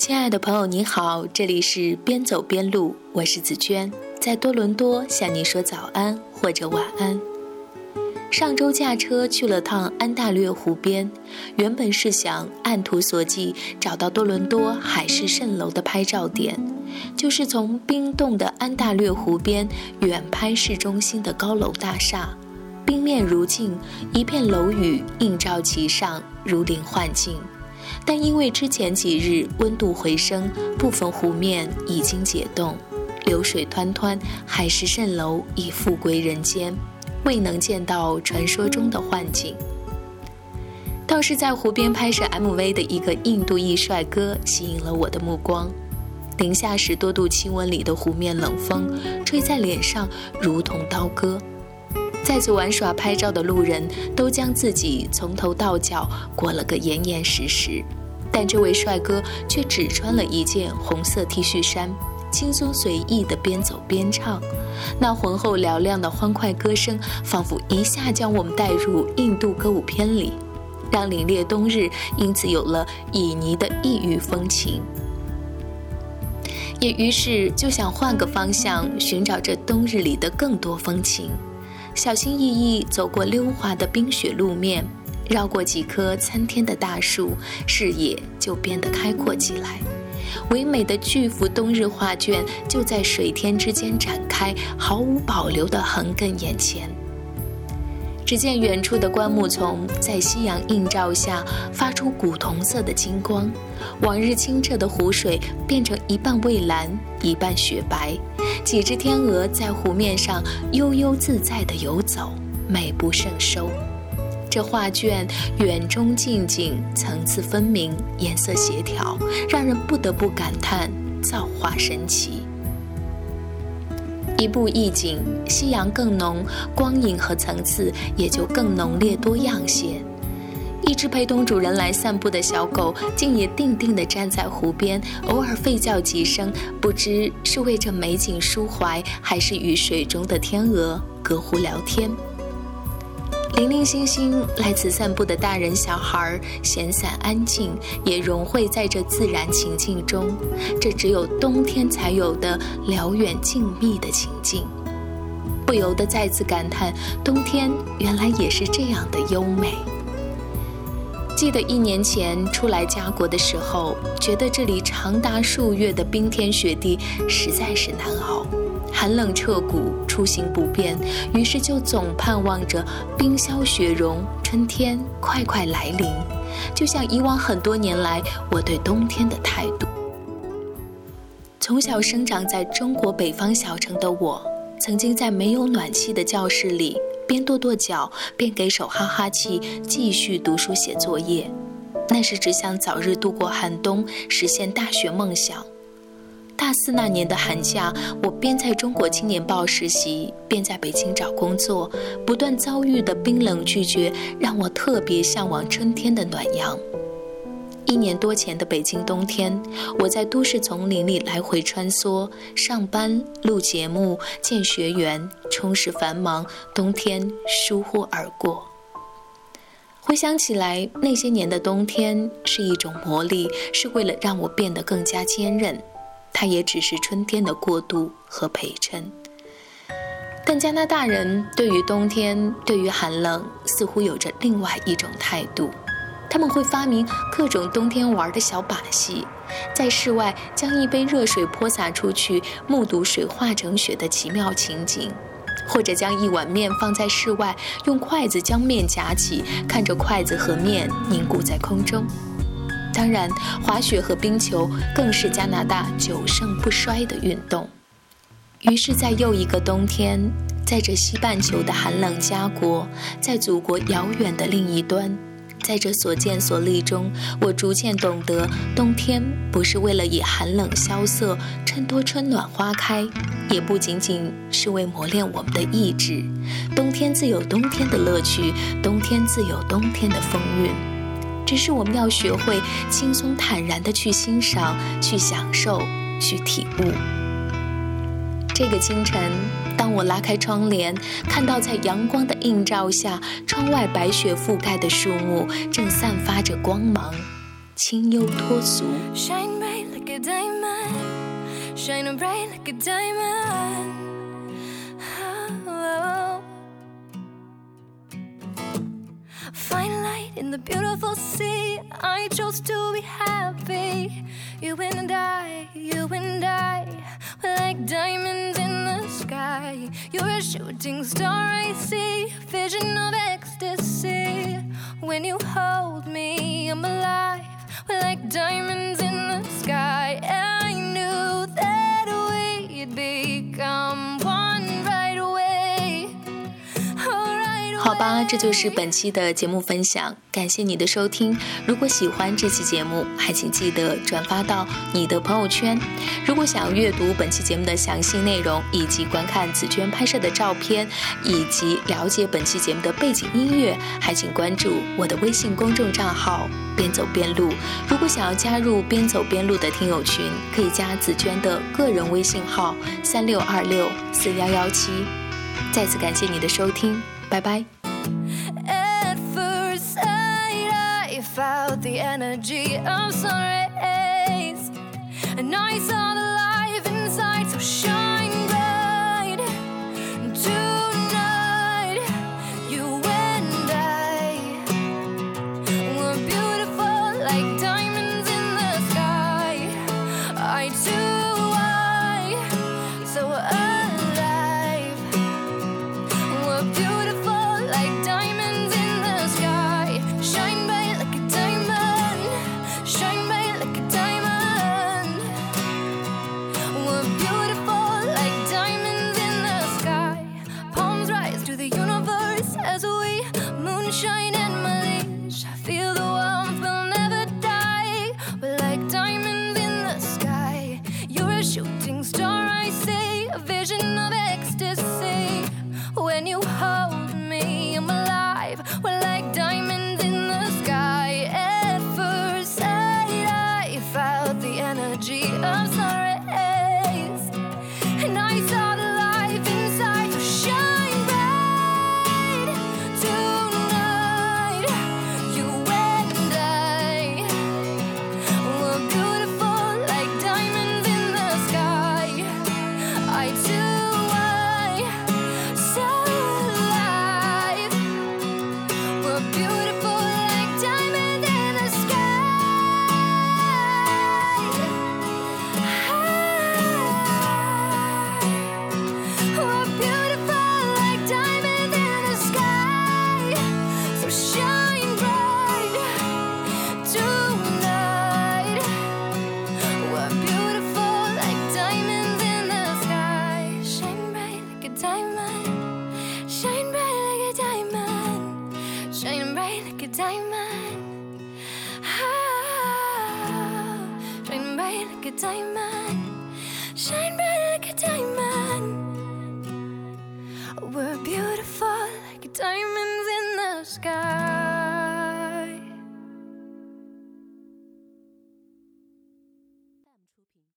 亲爱的朋友，你好，这里是边走边录，我是紫娟，在多伦多向你说早安或者晚安。上周驾车去了趟安大略湖边，原本是想按图索骥找到多伦多海市蜃楼的拍照点，就是从冰冻的安大略湖边远拍市中心的高楼大厦，冰面如镜，一片楼宇映照其上，如临幻境。但因为之前几日温度回升，部分湖面已经解冻，流水湍湍，海市蜃楼已复归人间，未能见到传说中的幻境。倒是在湖边拍摄 MV 的一个印度裔帅哥吸引了我的目光。零下十多度气温里的湖面，冷风吹在脸上如同刀割。在此玩耍拍照的路人都将自己从头到脚裹了个严严实实，但这位帅哥却只穿了一件红色 T 恤衫，轻松随意的边走边唱，那浑厚嘹亮的欢快歌声仿佛一下将我们带入印度歌舞片里，让凛冽冬日因此有了旖旎的异域风情。也于是就想换个方向寻找这冬日里的更多风情。小心翼翼走过溜滑的冰雪路面，绕过几棵参天的大树，视野就变得开阔起来。唯美的巨幅冬日画卷就在水天之间展开，毫无保留地横亘眼前。只见远处的灌木丛在夕阳映照下发出古铜色的金光，往日清澈的湖水变成一半蔚蓝，一半雪白。几只天鹅在湖面上悠悠自在地游走，美不胜收。这画卷远中近景，层次分明，颜色协调，让人不得不感叹造化神奇。一步一景，夕阳更浓，光影和层次也就更浓烈多样些。一只陪同主人来散步的小狗，竟也定定地站在湖边，偶尔吠叫几声，不知是为这美景抒怀，还是与水中的天鹅隔湖聊天。零零星星来此散步的大人小孩，闲散安静，也融汇在这自然情境中。这只有冬天才有的辽远静谧的情境，不由得再次感叹：冬天原来也是这样的优美。记得一年前初来家国的时候，觉得这里长达数月的冰天雪地实在是难熬。寒冷彻骨，出行不便，于是就总盼望着冰消雪融，春天快快来临。就像以往很多年来我对冬天的态度。从小生长在中国北方小城的我，曾经在没有暖气的教室里，边跺跺脚，边给手哈哈气，继续读书写作业。那时只想早日度过寒冬，实现大学梦想。大四那年的寒假，我边在中国青年报实习，边在北京找工作，不断遭遇的冰冷拒绝，让我特别向往春天的暖阳。一年多前的北京冬天，我在都市丛林里来回穿梭，上班、录节目、见学员，充实繁忙。冬天疏忽而过。回想起来，那些年的冬天是一种磨砺，是为了让我变得更加坚韧。它也只是春天的过渡和陪衬，但加拿大人对于冬天、对于寒冷，似乎有着另外一种态度。他们会发明各种冬天玩的小把戏，在室外将一杯热水泼洒出去，目睹水化成雪的奇妙情景；或者将一碗面放在室外，用筷子将面夹起，看着筷子和面凝固在空中。当然，滑雪和冰球更是加拿大久盛不衰的运动。于是，在又一个冬天，在这西半球的寒冷家国，在祖国遥远的另一端，在这所见所历中，我逐渐懂得，冬天不是为了以寒冷萧瑟衬托春暖花开，也不仅仅是为磨练我们的意志。冬天自有冬天的乐趣，冬天自有冬天的风韵。只是我们要学会轻松坦然地去欣赏、去享受、去体悟。这个清晨，当我拉开窗帘，看到在阳光的映照下，窗外白雪覆盖的树木正散发着光芒，清幽脱俗。Shine bright like a diamond, shining bright like a diamond. In the beautiful sea. I chose to be happy. You and I, you and I, we're like diamonds in the sky. You're a shooting star, I see, vision of ecstasy. When you hold me, I'm alive. We're like diamonds 好吧，这就是本期的节目分享，感谢你的收听。如果喜欢这期节目，还请记得转发到你的朋友圈。如果想阅读本期节目的详细内容，以及观看紫娟拍摄的照片，以及了解本期节目的背景音乐，还请关注我的微信公众账号“边走边录”。如果想要加入“边走边录”的听友群，可以加紫娟的个人微信号：三六二六四幺幺七。再次感谢你的收听。拜拜。At first sight, I felt the energy of sun rays, and I saw the life inside so shine like a diamond. Shine bright like a diamond. We're beautiful like diamonds in the sky.